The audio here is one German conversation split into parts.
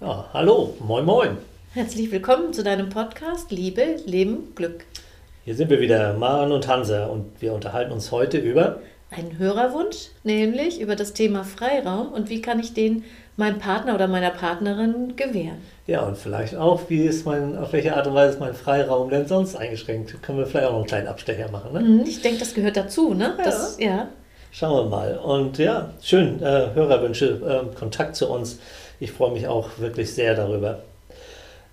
Ja, hallo, moin moin. Herzlich willkommen zu deinem Podcast Liebe, Leben, Glück. Hier sind wir wieder, Maren und Hansa, und wir unterhalten uns heute über einen Hörerwunsch, nämlich über das Thema Freiraum und wie kann ich den meinem Partner oder meiner Partnerin gewähren. Ja, und vielleicht auch, wie ist mein, auf welche Art und Weise ist mein Freiraum denn sonst eingeschränkt? Können wir vielleicht auch noch einen kleinen Abstecher machen, ne? Mhm, ich denke, das gehört dazu, ne? Ja. Das, ja. Schauen wir mal. Und ja, schön, äh, Hörerwünsche, äh, Kontakt zu uns. Ich freue mich auch wirklich sehr darüber.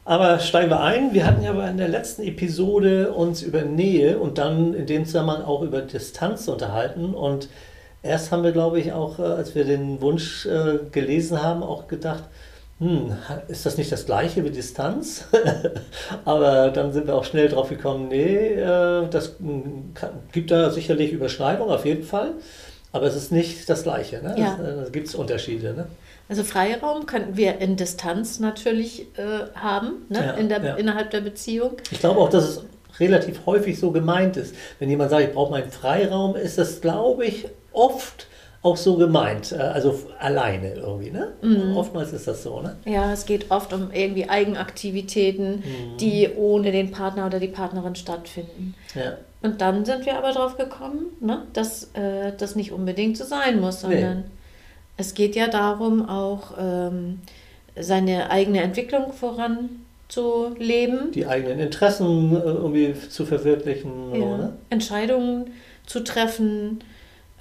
Aber steigen wir ein. Wir hatten ja in der letzten Episode uns über Nähe und dann in dem Zusammenhang auch über Distanz unterhalten. Und erst haben wir, glaube ich, auch, äh, als wir den Wunsch äh, gelesen haben, auch gedacht, hm, ist das nicht das gleiche wie Distanz? Aber dann sind wir auch schnell drauf gekommen, nee, äh, das hm, kann, gibt da sicherlich Überschneidungen, auf jeden Fall. Aber es ist nicht das Gleiche. Ne? Ja. Da gibt es Unterschiede. Ne? Also Freiraum könnten wir in Distanz natürlich äh, haben, ne? Ja, in der, ja. innerhalb der Beziehung. Ich glaube auch, dass es relativ häufig so gemeint ist. Wenn jemand sagt, ich brauche meinen Freiraum, ist das, glaube ich, oft auch so gemeint. Äh, Also alleine irgendwie. Ne? Mhm. Oftmals ist das so. Ne? Ja, es geht oft um irgendwie Eigenaktivitäten, die ohne den Partner oder die Partnerin stattfinden. Ja. Und dann sind wir aber drauf gekommen, ne, dass äh, das nicht unbedingt so sein muss, sondern es geht ja darum, auch ähm, seine eigene Entwicklung voranzuleben, Die eigenen Interessen äh, irgendwie zu verwirklichen. ja, So, ne? Entscheidungen zu treffen,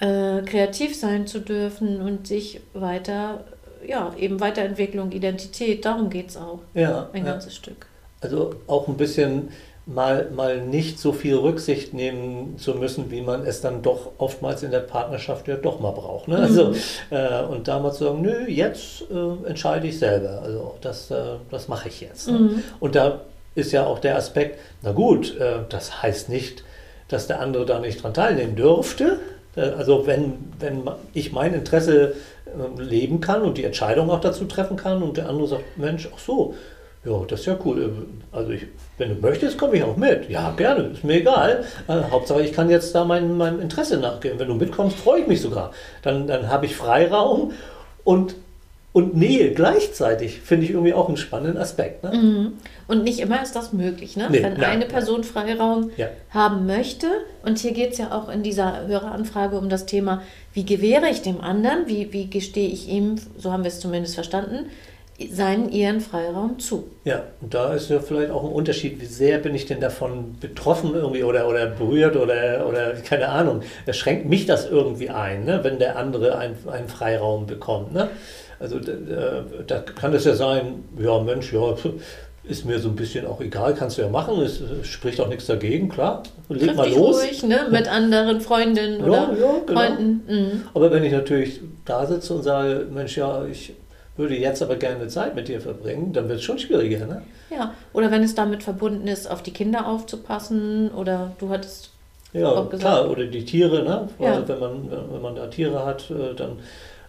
äh, kreativ sein zu dürfen und sich weiter, ja, eben Weiterentwicklung, Identität, darum geht es auch ja, ein ja. ganzes Stück. Also auch ein bisschen mal, mal nicht so viel Rücksicht nehmen zu müssen, wie man es dann doch oftmals in der Partnerschaft ja doch mal braucht. Ne? Also, äh, und da mal zu sagen, nö, jetzt äh, entscheide ich selber. Also das, äh, das mache ich jetzt. Ne? Mhm. Und da ist ja auch der Aspekt, na gut, äh, das heißt nicht, dass der andere da nicht dran teilnehmen dürfte. Äh, Also wenn, wenn ich mein Interesse äh, leben kann und die Entscheidung auch dazu treffen kann und der andere sagt, Mensch, ach so, ja, das ist ja cool. Also ich, wenn du möchtest, komme ich auch mit. Ja, gerne, ist mir egal. Äh, Hauptsache, ich kann jetzt da mein, meinem Interesse nachgehen. Wenn du mitkommst, freue ich mich sogar. Dann, dann habe ich Freiraum und, und Nähe gleichzeitig. Finde ich irgendwie auch einen spannenden Aspekt. Ne? Mhm. Und nicht immer ist das möglich, ne? Nee, Wenn nein, eine. Person Freiraum Ja. haben möchte, und hier geht es ja auch in dieser Höreranfrage um das Thema, wie gewähre ich dem anderen, wie, wie gestehe ich ihm, so haben wir es zumindest verstanden, seinen, ihren Freiraum zu. Ja, und da ist ja vielleicht auch ein Unterschied, wie sehr bin ich denn davon betroffen irgendwie oder, oder berührt oder, oder keine Ahnung. Das schränkt mich das irgendwie ein, ne? wenn der andere ein, einen Freiraum bekommt. Ne? Also da, da kann es ja sein, ja Mensch, ja, ist mir so ein bisschen auch egal, kannst du ja machen, es äh, spricht auch nichts dagegen, klar. Leg Triff mal los. ruhig, ne? Mit anderen Freundinnen Ja, oder ja, genau. Freunden. Mhm. Aber wenn ich natürlich da sitze und sage, Mensch, ja, ich würde jetzt aber gerne Zeit mit dir verbringen, dann wird es schon schwieriger. Ne? Ja, oder wenn es damit verbunden ist, auf die Kinder aufzupassen oder du hattest Ja, auch gesagt. klar, oder die Tiere, ne? Ja. wenn, man, wenn man da Tiere hat, äh, dann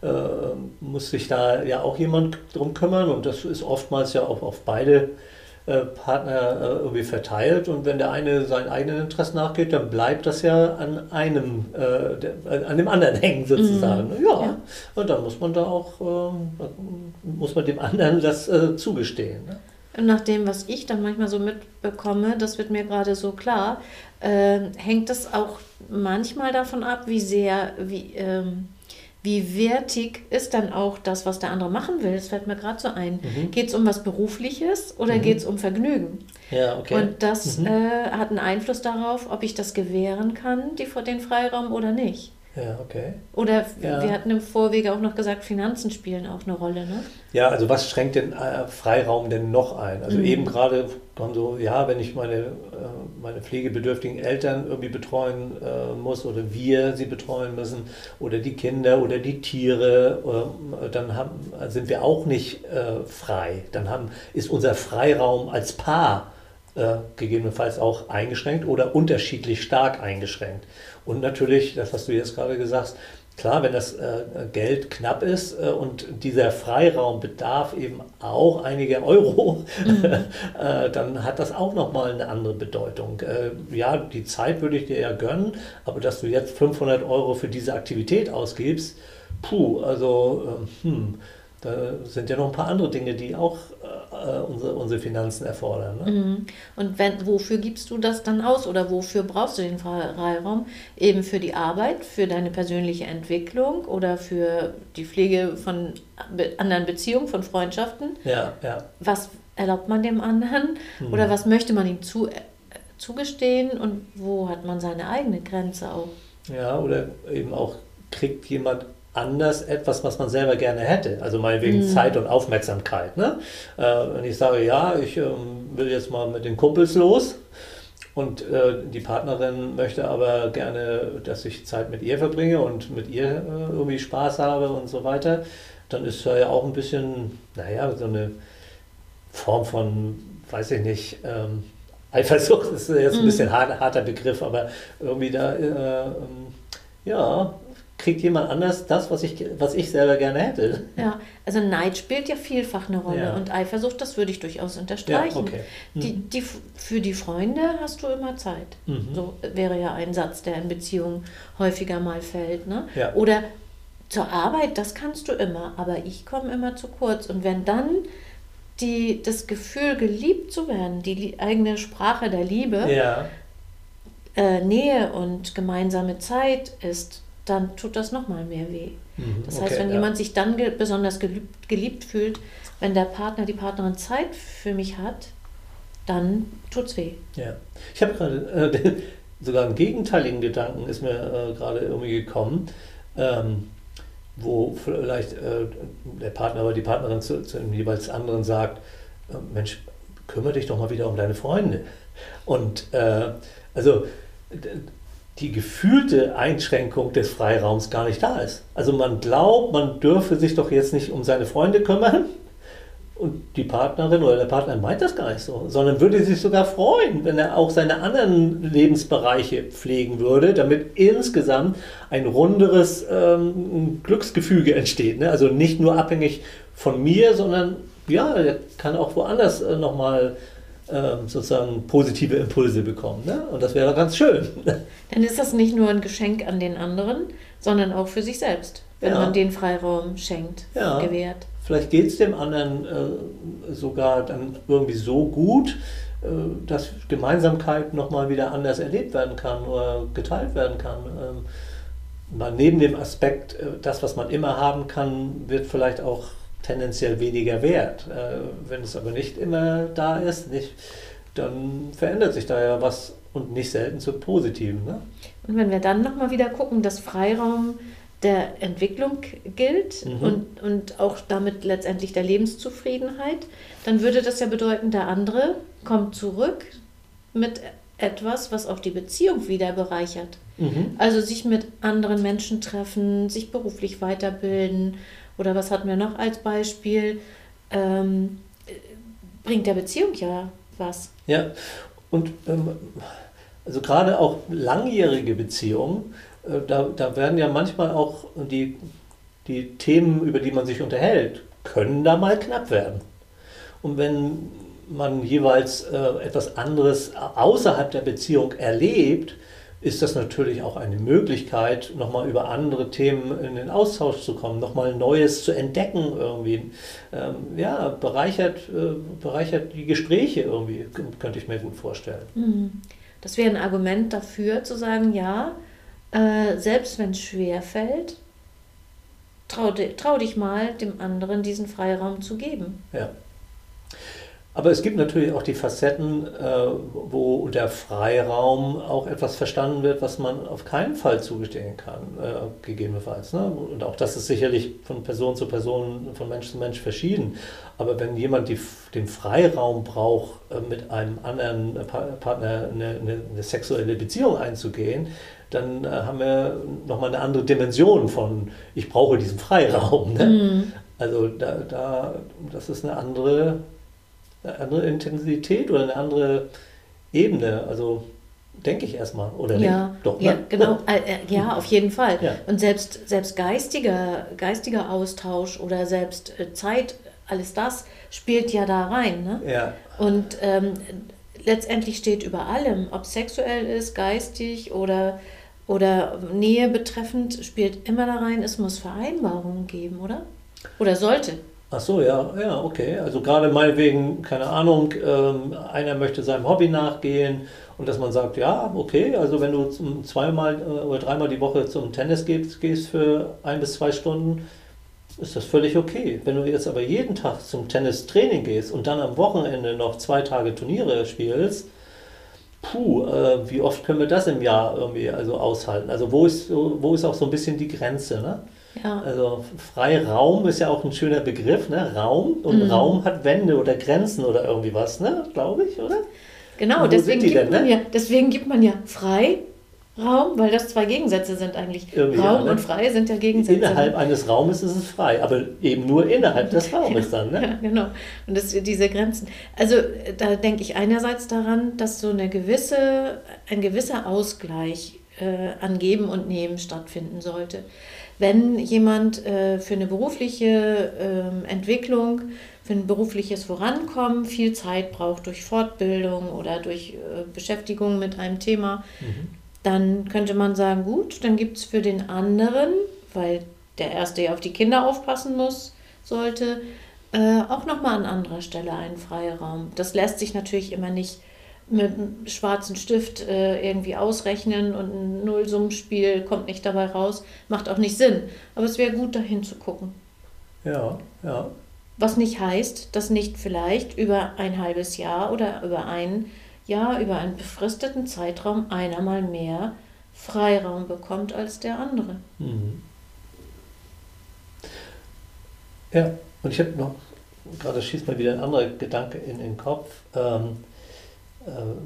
äh, muss sich da ja auch jemand drum kümmern und das ist oftmals ja auch auf beide Partner äh, irgendwie verteilt und wenn der eine seinen eigenen Interessen nachgeht, dann bleibt das ja an einem, äh, äh, an dem anderen hängen sozusagen. Mhm. Ja. Ja. und dann muss man da auch, ähm, muss man dem anderen das äh, zugestehen. Ne? Und Nach dem, was ich dann manchmal so mitbekomme, das wird mir gerade so klar, äh, hängt es auch manchmal davon ab, wie sehr, wie, ähm, wie wertig ist dann auch das, was der andere machen will. Das fällt mir gerade so ein. Mhm. Geht es um was Berufliches oder Mhm. geht es um Vergnügen? Ja, okay. Und das Mhm. äh, hat einen Einfluss darauf, ob ich das gewähren kann, die, den Freiraum oder nicht. Ja, okay. Oder Ja. wir hatten im Vorwege auch noch gesagt, Finanzen spielen auch eine Rolle. Ne? Ja, also was schränkt den äh, Freiraum denn noch ein? Also Mhm. eben gerade kam so, ja, wenn ich meine, äh, meine pflegebedürftigen Eltern irgendwie betreuen äh, muss oder wir sie betreuen müssen oder die Kinder oder die Tiere, äh, dann haben, sind wir auch nicht frei. Dann haben, ist unser Freiraum als Paar äh, gegebenenfalls auch eingeschränkt oder unterschiedlich stark eingeschränkt. Und natürlich, das hast du jetzt gerade gesagt, klar, wenn das äh, Geld knapp ist äh, und dieser Freiraum bedarf eben auch einiger Euro, äh, dann hat das auch nochmal eine andere Bedeutung. Äh, ja, die Zeit würde ich dir ja gönnen, aber dass du jetzt 500 Euro für diese Aktivität ausgibst, puh, also, äh, hm, da sind ja noch ein paar andere Dinge, die auch äh, unsere, unsere Finanzen erfordern. Ne? Mhm. Und wenn, wofür gibst du das dann aus oder wofür brauchst du den Freiraum? Eben für die Arbeit, für deine persönliche Entwicklung oder für die Pflege von anderen Beziehungen, von Freundschaften? Ja, ja. Was erlaubt man dem anderen mhm. oder was möchte man ihm zu, äh, zugestehen und wo hat man seine eigene Grenze auch? Ja, oder eben auch kriegt jemand anders etwas, was man selber gerne hätte. Also meinetwegen mhm. Zeit und Aufmerksamkeit. Ne? Äh, wenn ich sage, ja, ich ähm, will jetzt mal mit den Kumpels los und äh, die Partnerin möchte aber gerne, dass ich Zeit mit ihr verbringe und mit ihr äh, irgendwie Spaß habe und so weiter, dann ist ja auch ein bisschen, naja, so eine Form von, weiß ich nicht, ähm, Eifersucht ist jetzt ein mhm. bisschen hart, harter Begriff, aber irgendwie da, äh, ähm, ja, kriegt jemand anders das, was ich, was ich selber gerne hätte. Ja, also Neid spielt ja vielfach eine Rolle ja. und Eifersucht, das würde ich durchaus unterstreichen. Ja, okay. mhm. die, die, für die Freunde hast du immer Zeit. Mhm. So wäre ja ein Satz, der in Beziehungen häufiger mal fällt. Ne? Ja. Oder zur Arbeit, das kannst du immer, aber ich komme immer zu kurz. Und wenn dann die, das Gefühl, geliebt zu werden, die eigene Sprache der Liebe, äh, Nähe und gemeinsame Zeit ist, dann tut das nochmal mehr weh. Mhm, das heißt, wenn ja. jemand sich dann ge besonders geliebt, geliebt, fühlt, wenn der Partner, die Partnerin Zeit für mich hat, dann tut es weh. Ja, ich habe gerade äh, sogar einen gegenteiligen Gedanken ist mir äh, gerade irgendwie gekommen, ähm, wo vielleicht äh, der Partner oder die Partnerin zu, zu dem jeweils anderen sagt, äh, Mensch, kümmere dich doch mal wieder um deine Freunde. Und äh, also die gefühlte Einschränkung des Freiraums gar nicht da ist. Also man glaubt, man dürfe sich doch jetzt nicht um seine Freunde kümmern und die Partnerin oder der Partner meint das gar nicht so, sondern würde sich sogar freuen, wenn er auch seine anderen Lebensbereiche pflegen würde, damit insgesamt ein runderes ähm, Glücksgefüge entsteht. Ne? Also nicht nur abhängig von mir, sondern ja, er kann auch woanders äh, nochmal ähm, sozusagen positive Impulse bekommen. Ne? Und das wäre doch ganz schön. Dann ist das nicht nur ein Geschenk an den anderen, sondern auch für sich selbst, wenn ja. man den Freiraum schenkt, ja. gewährt. Vielleicht geht es dem anderen äh, sogar dann irgendwie so gut, äh, dass Gemeinsamkeit nochmal wieder anders erlebt werden kann oder geteilt werden kann. Ähm, neben dem Aspekt, äh, das, was man immer haben kann, wird vielleicht auch tendenziell weniger wert. Äh, wenn es aber nicht immer da ist, nicht, dann verändert sich da ja was und nicht selten zum Positiven. Ne? Und wenn wir dann nochmal wieder gucken, dass Freiraum der Entwicklung gilt mhm. und, und auch damit letztendlich der Lebenszufriedenheit, dann würde das ja bedeuten, der andere kommt zurück mit etwas, was auch die Beziehung wieder bereichert. Mhm. Also sich mit anderen Menschen treffen, sich beruflich weiterbilden oder was hatten wir noch als Beispiel? Ähm, bringt der Beziehung ja was. Ja, und ähm, also gerade auch langjährige Beziehungen, äh, da, da werden ja manchmal auch die, die Themen, über die man sich unterhält, können da mal knapp werden. Und wenn man jeweils äh, etwas anderes außerhalb der Beziehung erlebt, ist das natürlich auch eine Möglichkeit, nochmal über andere Themen in den Austausch zu kommen, nochmal Neues zu entdecken irgendwie. Ähm, ja, bereichert, äh, bereichert die Gespräche irgendwie, könnte ich mir gut vorstellen. Mhm. Das wäre ein Argument dafür zu sagen, ja, äh, selbst wenn es schwer fällt, trau, trau dich mal, dem anderen diesen Freiraum zu geben. Ja. Aber es gibt natürlich auch die Facetten, äh, wo unter Freiraum auch etwas verstanden wird, was man auf keinen Fall zugestehen kann, äh, gegebenenfalls. Ne? Und auch das ist sicherlich von Person zu Person, von Mensch zu Mensch verschieden. Aber wenn jemand die, den Freiraum braucht, äh, mit einem anderen Partner eine, eine, eine, sexuelle Beziehung einzugehen, dann haben wir nochmal eine andere Dimension von, ich brauche diesen Freiraum. Ne? Mhm. Also da, da, das ist eine andere eine andere Intensität oder eine andere Ebene. Also denke ich erstmal, oder ja, nicht? Doch, ne? ja, genau. Äh, äh, ja, auf jeden Fall. Ja. Und selbst, selbst geistiger, geistiger Austausch oder selbst äh, Zeit, alles das spielt ja da rein. Ne? Ja. Und ähm, letztendlich steht über allem, ob sexuell ist, geistig oder, oder Nähe betreffend, spielt immer da rein, es muss Vereinbarungen geben, oder? Oder sollte. Ach so, ja, ja, okay. Also gerade meinetwegen, keine Ahnung, ähm, einer möchte seinem Hobby nachgehen und dass man sagt, ja, okay, also wenn du zum, zweimal äh, oder dreimal die Woche zum Tennis gehst, gehst für ein bis zwei Stunden, ist das völlig okay. Wenn du jetzt aber jeden Tag zum Tennistraining gehst und dann am Wochenende noch zwei Tage Turniere spielst, puh, äh, wie oft können wir das im Jahr irgendwie also aushalten? Also wo ist, wo ist auch so ein bisschen die Grenze, ne? Ja. Also Freiraum ist ja auch ein schöner Begriff, ne? Raum. Und mhm. Raum hat Wände oder Grenzen oder irgendwie was, ne? Glaube ich, oder? Genau, deswegen gibt, denn, man ne? ja, deswegen gibt man ja Freiraum, weil das zwei Gegensätze sind eigentlich. Irgendwie Raum ja, ne? und frei sind ja Gegensätze. Innerhalb eines Raumes ist es frei, aber eben nur innerhalb des Raumes dann. Ne? Ja, genau. Und das, diese Grenzen. Also da denke ich einerseits daran, dass so eine gewisse, ein gewisser Ausgleich äh, an Geben und Nehmen stattfinden sollte wenn jemand äh, für eine berufliche äh, Entwicklung, für ein berufliches Vorankommen viel Zeit braucht durch Fortbildung oder durch äh, Beschäftigung mit einem Thema, mhm. dann könnte man sagen, gut, dann gibt es für den anderen, weil der Erste ja auf die Kinder aufpassen muss, sollte, äh, auch nochmal an anderer Stelle einen Freiraum. Das lässt sich natürlich immer nicht mit einem schwarzen Stift äh, irgendwie ausrechnen und ein Nullsummenspiel kommt nicht dabei raus. Macht auch nicht Sinn. Aber es wäre gut, dahin zu gucken. Ja, ja. Was nicht heißt, dass nicht vielleicht über ein halbes Jahr oder über ein Jahr, über einen befristeten Zeitraum einer mal mehr Freiraum bekommt als der andere. Mhm. Ja, und ich habe noch, gerade schießt mir wieder ein anderer Gedanke in den Kopf. Ähm, äh,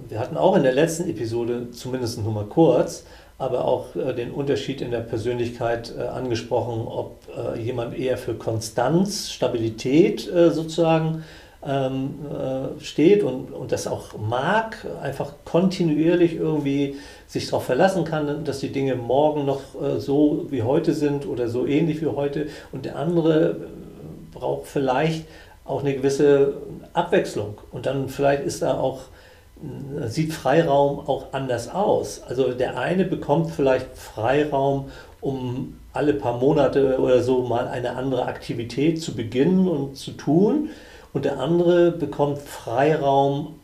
wir hatten auch in der letzten Episode, zumindest nur mal kurz, aber auch äh, den Unterschied in der Persönlichkeit äh, angesprochen, ob jemand eher für Konstanz, Stabilität sozusagen ähm, steht und, und das auch mag, einfach kontinuierlich irgendwie sich darauf verlassen kann, dass die Dinge morgen noch so wie heute sind oder so ähnlich wie heute. Und der andere braucht vielleicht auch eine gewisse Abwechslung. Und dann vielleicht ist da auch sieht Freiraum auch anders aus. Also der eine bekommt vielleicht Freiraum, um alle paar Monate oder so mal eine andere Aktivität zu beginnen und zu tun. Und der andere bekommt Freiraum,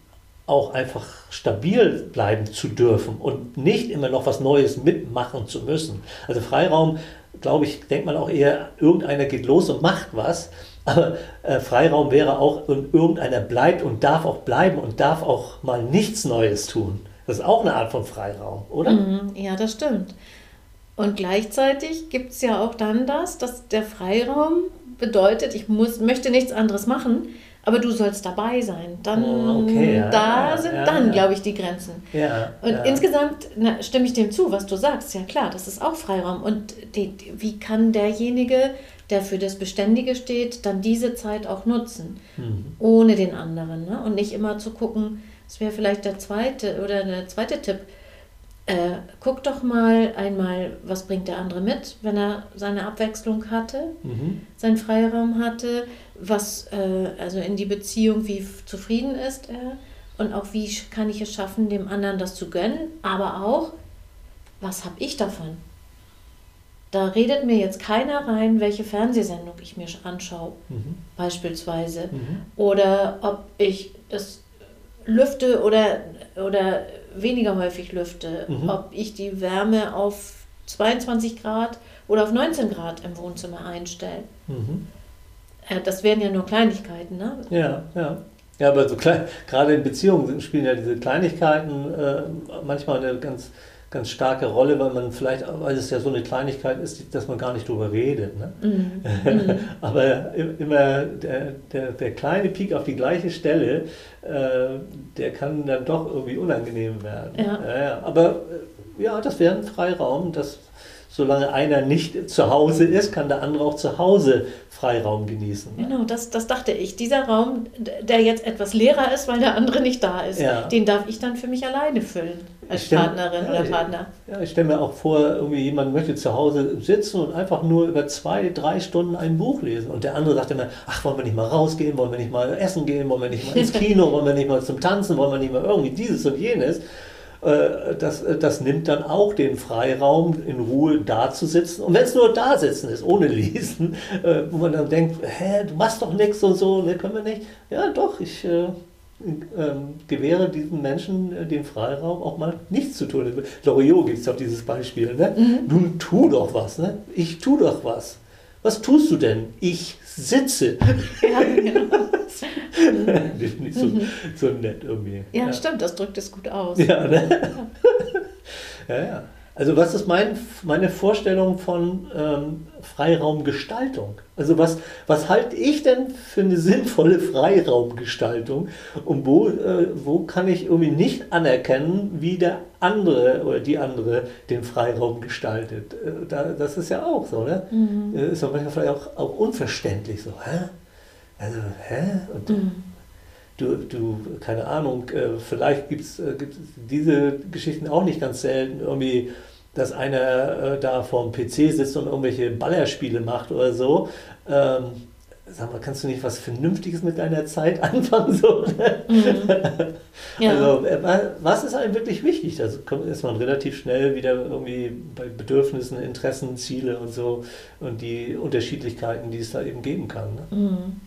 auch einfach stabil bleiben zu dürfen und nicht immer noch was Neues mitmachen zu müssen. Also Freiraum, glaube ich, denkt man auch eher, irgendeiner geht los und macht was. Aber äh, Freiraum wäre auch, und irgendeiner bleibt und darf auch bleiben und darf auch mal nichts Neues tun. Das ist auch eine Art von Freiraum, oder? Mhm, ja, das stimmt. Und gleichzeitig gibt es ja auch dann das, dass der Freiraum bedeutet, ich muss, möchte nichts anderes machen, aber du sollst dabei sein. Dann, oh, okay, ja, da ja, sind ja, dann, glaube ich, die Grenzen. und insgesamt na, stimme ich dem zu, was du sagst. Ja klar, das ist auch Freiraum. Und die, wie kann derjenige der für das Beständige steht, dann diese Zeit auch nutzen, mhm. ohne den anderen. Ne? Und nicht immer zu gucken, das wäre vielleicht der zweite oder der zweite Tipp. Äh, guck doch mal einmal, was bringt der andere mit, wenn er seine Abwechslung hatte, mhm. seinen Freiraum hatte, was äh, also in die Beziehung, wie zufrieden ist er und auch wie kann ich es schaffen, dem anderen das zu gönnen, aber auch, was habe ich davon? Da redet mir jetzt keiner rein, welche Fernsehsendung ich mir anschaue, mhm. beispielsweise. Mhm. Oder ob ich es lüfte oder, oder weniger häufig lüfte. Mhm. Ob ich die Wärme auf 22 Grad oder auf 19 Grad im Wohnzimmer einstelle. Mhm. Äh, das wären ja nur Kleinigkeiten, ne? Ja, ja. Ja, aber so klein, gerade in Beziehungen spielen ja diese Kleinigkeiten äh, manchmal eine ganz ganz starke Rolle, weil man vielleicht, weil es ja so eine Kleinigkeit ist, dass man gar nicht drüber redet. Ne? Mhm. mhm. Aber immer der, der, der, kleine Peak auf die gleiche Stelle, äh, der kann dann doch irgendwie unangenehm werden. Ja. Ja, ja. Aber äh, ja, das wäre ein Freiraum, dass solange einer nicht zu Hause ist, kann der andere auch zu Hause Freiraum genießen. Genau, das, das dachte ich. Dieser Raum, der jetzt etwas leerer ist, weil der andere nicht da ist, ja. den darf ich dann für mich alleine füllen als stell, Partnerin ja, oder Partner. Ja, ich stelle mir auch vor, irgendwie jemand möchte zu Hause sitzen und einfach nur über zwei, drei Stunden ein Buch lesen. Und der andere sagt immer, ach, wollen wir nicht mal rausgehen, wollen wir nicht mal essen gehen, wollen wir nicht mal ins Kino, wollen wir nicht mal zum Tanzen, wollen wir nicht mal irgendwie dieses und jenes. Äh, das, das nimmt dann auch den Freiraum, in Ruhe da zu sitzen. Und wenn es nur da sitzen ist, ohne Lesen, äh, wo man dann denkt, hä, du machst doch nichts und so, ne, können wir nicht. Ja, doch, ich äh, ähm, gewähre diesen Menschen äh, den Freiraum, auch mal nichts zu tun. Loriot gibt es auch dieses Beispiel. Ne? Mhm. Nun tu doch was. Ne? Ich tu doch was. Was tust du denn? Ich sitze. Ja, genau. nicht so, mhm. so nett irgendwie. Ja, ja, stimmt, das drückt es gut aus. Ja, ne? ja. ja, ja. Also was ist mein, meine Vorstellung von ähm, Freiraumgestaltung? Also was, was halte ich denn für eine sinnvolle Freiraumgestaltung? Und wo, äh, wo kann ich irgendwie nicht anerkennen, wie der andere oder die andere den Freiraum gestaltet? Äh, da, das ist ja auch so, ne? Mhm. Äh, ist ja manchmal vielleicht auch, auch unverständlich so, hä? Also, hä? Und, mhm du, du, keine Ahnung, äh, vielleicht gibt es äh, diese Geschichten auch nicht ganz selten, irgendwie, dass einer äh, da vorm PC sitzt und irgendwelche Ballerspiele macht oder so. Ähm, sag mal, kannst du nicht was Vernünftiges mit deiner Zeit anfangen? So, ne? mhm. ja. Also, was ist einem wirklich wichtig? Da ist man relativ schnell wieder irgendwie bei Bedürfnissen, Interessen, Ziele und so und die Unterschiedlichkeiten, die es da eben geben kann. Ne? Mhm.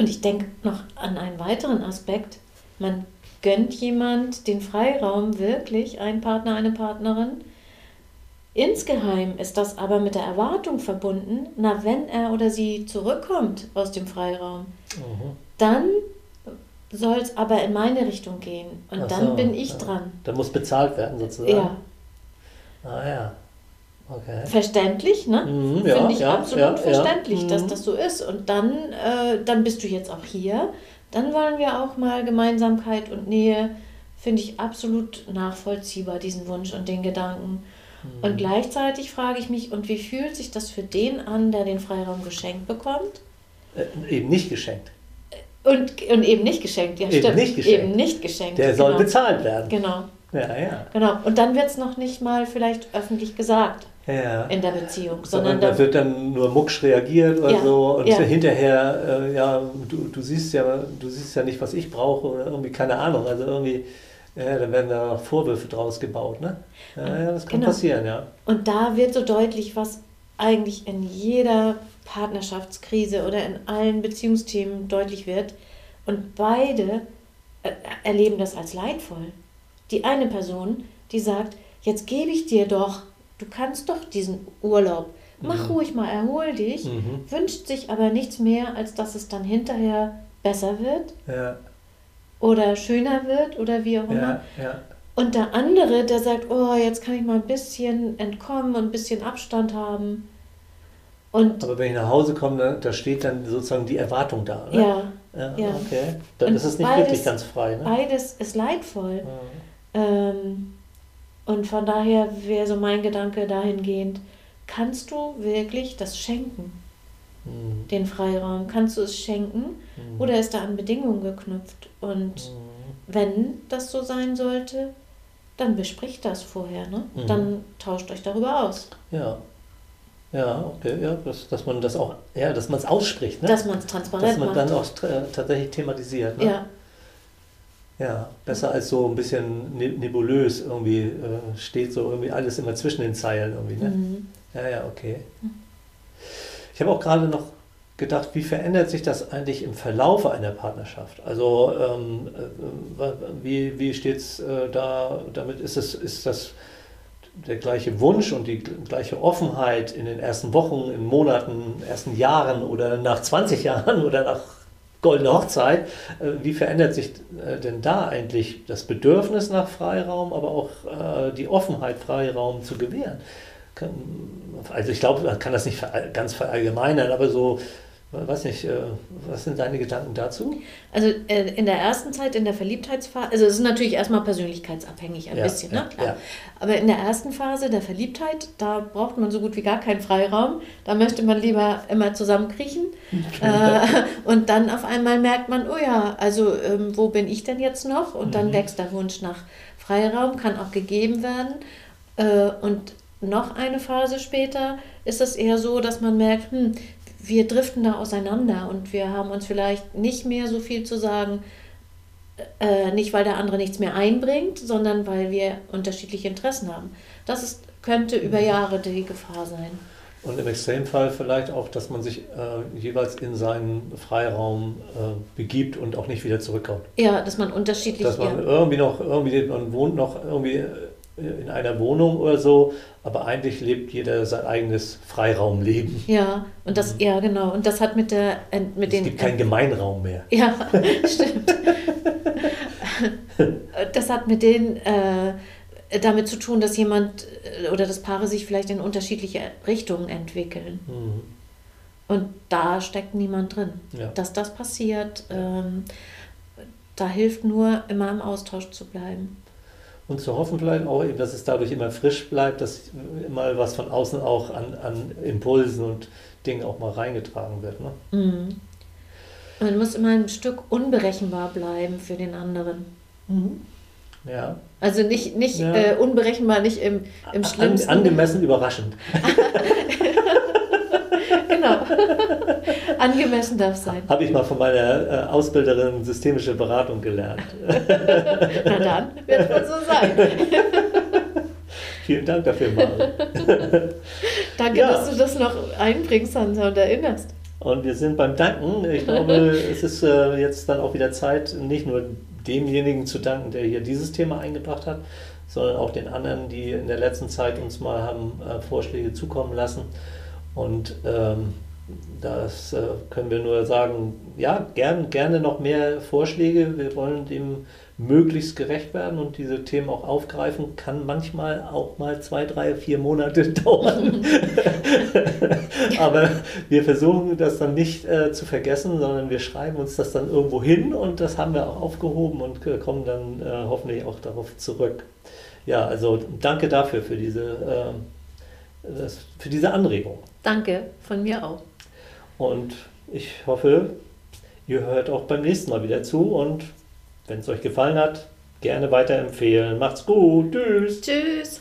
Und ich denke noch an einen weiteren Aspekt. Man gönnt jemand den Freiraum wirklich, ein Partner, eine Partnerin. Insgeheim ist das aber mit der Erwartung verbunden, na, wenn er oder sie zurückkommt aus dem Freiraum, mhm. dann soll es aber in meine Richtung gehen. Und Ach dann so, bin ich ja. dran. Dann muss bezahlt werden sozusagen. Ja. Ah ja. Okay. Verständlich, ne? Mhm, ja, Finde ich ja, absolut ja, verständlich, dass mhm. das so ist. Und dann, äh, dann bist du jetzt auch hier. Dann wollen wir auch mal Gemeinsamkeit und Nähe. Finde ich absolut nachvollziehbar, diesen Wunsch und den Gedanken. Mhm. Und gleichzeitig frage ich mich, und wie fühlt sich das für den an, der den Freiraum geschenkt bekommt? Äh, eben nicht geschenkt. Und, und eben nicht geschenkt, ja, eben stimmt. Nicht geschenkt. Eben nicht geschenkt. Der genau. soll bezahlt werden. Genau. Ja, ja. Genau. Und dann wird es noch nicht mal vielleicht öffentlich gesagt ja. in der Beziehung. Sondern da wird dann nur mucksch reagiert oder ja, so und ja. hinterher, äh, ja, du, du siehst ja, du siehst ja nicht, was ich brauche oder irgendwie, keine Ahnung. Also irgendwie, ja, dann werden da Vorwürfe draus gebaut, ne? Ja, das kann genau. passieren, ja. Und da wird so deutlich, was eigentlich in jeder Partnerschaftskrise oder in allen Beziehungsthemen deutlich wird. Und beide äh, erleben das als leidvoll. Die eine Person, die sagt, jetzt gebe ich dir doch du kannst doch diesen Urlaub, mach mhm. ruhig mal, erhol dich, mhm. wünscht sich aber nichts mehr, als dass es dann hinterher besser wird ja. oder schöner wird oder wie auch immer. Ja, ja. Und der andere, der sagt, oh, jetzt kann ich mal ein bisschen entkommen und ein bisschen Abstand haben. Und aber wenn ich nach Hause komme, da steht dann sozusagen die Erwartung da. Oder? Ja, ja, ja. Okay. Dann und ist es nicht beides, wirklich ganz frei. Ne? Beides ist leidvoll. Ähm, und von daher wäre so mein Gedanke dahingehend, kannst du wirklich das schenken? Mhm. Den Freiraum, kannst du es schenken mhm. oder ist da an Bedingungen geknüpft? Und mhm. wenn das so sein sollte, dann bespricht das vorher, ne? Mhm. Dann tauscht euch darüber aus. Ja. Ja, okay, ja, dass, dass man das auch, ja, dass man es ausspricht, ne? Dass man es transparent macht. Dass man macht. dann auch tatsächlich thematisiert. Ne? Ja. Ja, besser als so ein bisschen ne-, nebulös irgendwie äh, steht so irgendwie alles immer zwischen den Zeilen irgendwie. Ne? Mhm. Ja, ja, okay. Ich habe auch gerade noch gedacht, wie verändert sich das eigentlich im Verlauf einer Partnerschaft? Also ähm, äh, wie, wie steht es äh, da damit? Ist, es, ist das der gleiche Wunsch und die gleiche Offenheit in den ersten Wochen, in Monaten, ersten Jahren oder nach 20 Jahren oder nach goldene Hochzeit. Äh, wie verändert sich äh, denn da eigentlich das Bedürfnis nach Freiraum, aber auch äh, die Offenheit, Freiraum zu gewähren? Also ich glaube, man kann das nicht ganz verallgemeinern, aber so Weiß nicht, äh, was sind deine Gedanken dazu? Also äh, in der ersten Zeit, in der Verliebtheitsphase, also es ist natürlich erstmal persönlichkeitsabhängig ein ja, bisschen, ne? Klar. Ja. Aber in der ersten Phase der Verliebtheit, da braucht man so gut wie gar keinen Freiraum. Da möchte man lieber immer zusammenkriechen. äh, und dann auf einmal merkt man, oh ja, also ähm, wo bin ich denn jetzt noch? Und dann mhm. wächst der Wunsch nach Freiraum, kann auch gegeben werden. Äh, und noch eine Phase später ist es eher so, dass man merkt, hm, wir driften da auseinander und wir haben uns vielleicht nicht mehr so viel zu sagen. äh, nicht weil der andere nichts mehr einbringt, sondern weil wir unterschiedliche Interessen haben. Das ist, könnte über Jahre die Gefahr sein. Und im Extremfall vielleicht auch, dass man sich äh, jeweils in seinen Freiraum äh, begibt und auch nicht wieder zurückkommt. Ja, dass man unterschiedlich. Dass man irgendwie noch, irgendwie, man wohnt noch irgendwie in einer Wohnung oder so, aber eigentlich lebt jeder sein eigenes Freiraumleben. Ja, und das, mhm. ja genau, und das hat mit der, mit es den. Es gibt keinen Gemeinraum mehr. Ja, stimmt. das hat mit den äh, damit zu tun, dass jemand äh, oder dass Paare sich vielleicht in unterschiedliche Richtungen entwickeln. Mhm. Und da steckt niemand drin. Ja. Dass das passiert, ähm, da hilft nur, immer im Austausch zu bleiben. Und zu hoffen vielleicht auch eben, dass es dadurch immer frisch bleibt, dass mal was von außen auch an, an Impulsen und Dingen auch mal reingetragen wird. Ne? Mhm. Man muss immer ein Stück unberechenbar bleiben für den anderen. Mhm. Ja. Also nicht, nicht ja. äh, unberechenbar, nicht im, im schlimmsten. An, angemessen überraschend. Angemessen darf sein. Habe ich mal von meiner äh, Ausbilderin systemische Beratung gelernt. Na dann, wird wohl so sein. Vielen Dank dafür, mal. Danke, ja. dass du das noch einbringst, Hansa, und erinnerst. Und wir sind beim Danken. Ich glaube, es ist äh, jetzt dann auch wieder Zeit, nicht nur demjenigen zu danken, der hier dieses Thema eingebracht hat, sondern auch den anderen, die in der letzten Zeit uns mal haben äh, Vorschläge zukommen lassen. Und ähm, das äh, können wir nur sagen, ja, gern, gerne noch mehr Vorschläge. Wir wollen dem möglichst gerecht werden und diese Themen auch aufgreifen. Kann manchmal auch mal zwei, drei, vier Monate dauern. Aber wir versuchen das dann nicht äh, zu vergessen, sondern wir schreiben uns das dann irgendwo hin und das haben wir auch aufgehoben und kommen dann äh, hoffentlich auch darauf zurück. Ja, also danke dafür, für diese, äh, das, für diese Anregung. Danke, von mir auch. Und ich hoffe, ihr hört auch beim nächsten Mal wieder zu und wenn es euch gefallen hat, gerne weiterempfehlen. Macht's gut. Tschüss. Tschüss.